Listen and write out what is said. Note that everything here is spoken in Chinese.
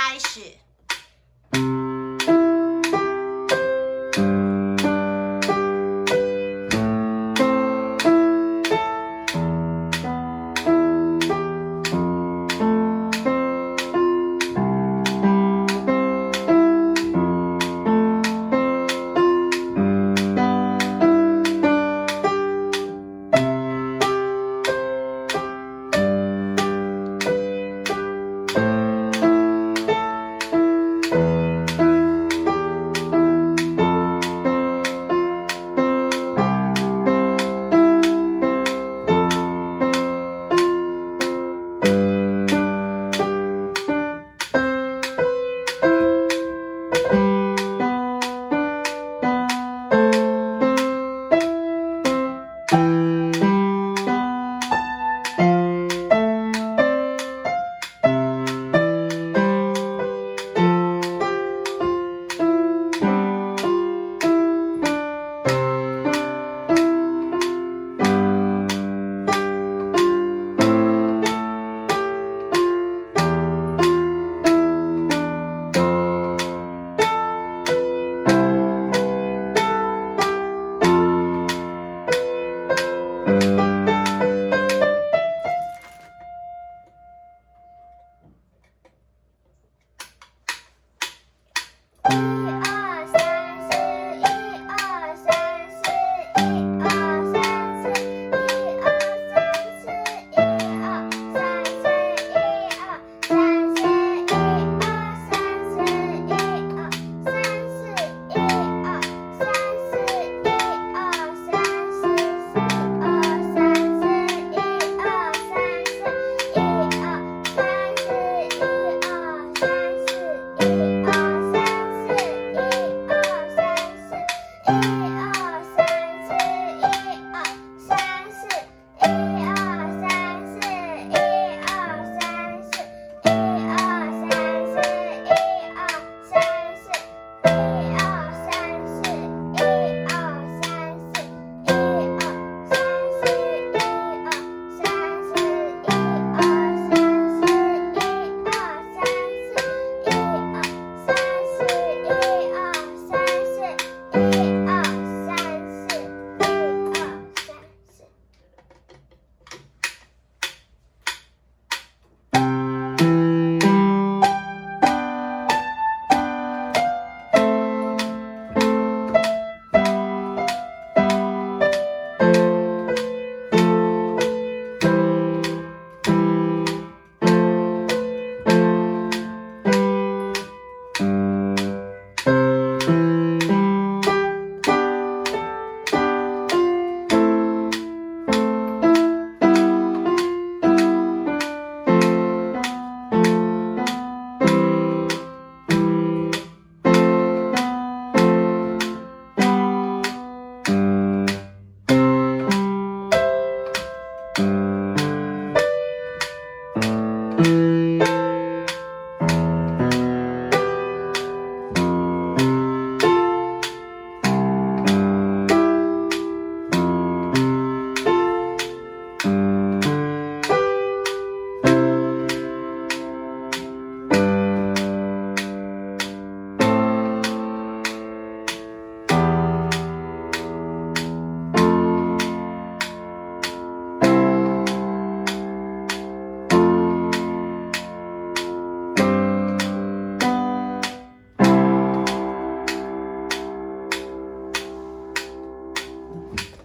开始。Thank you.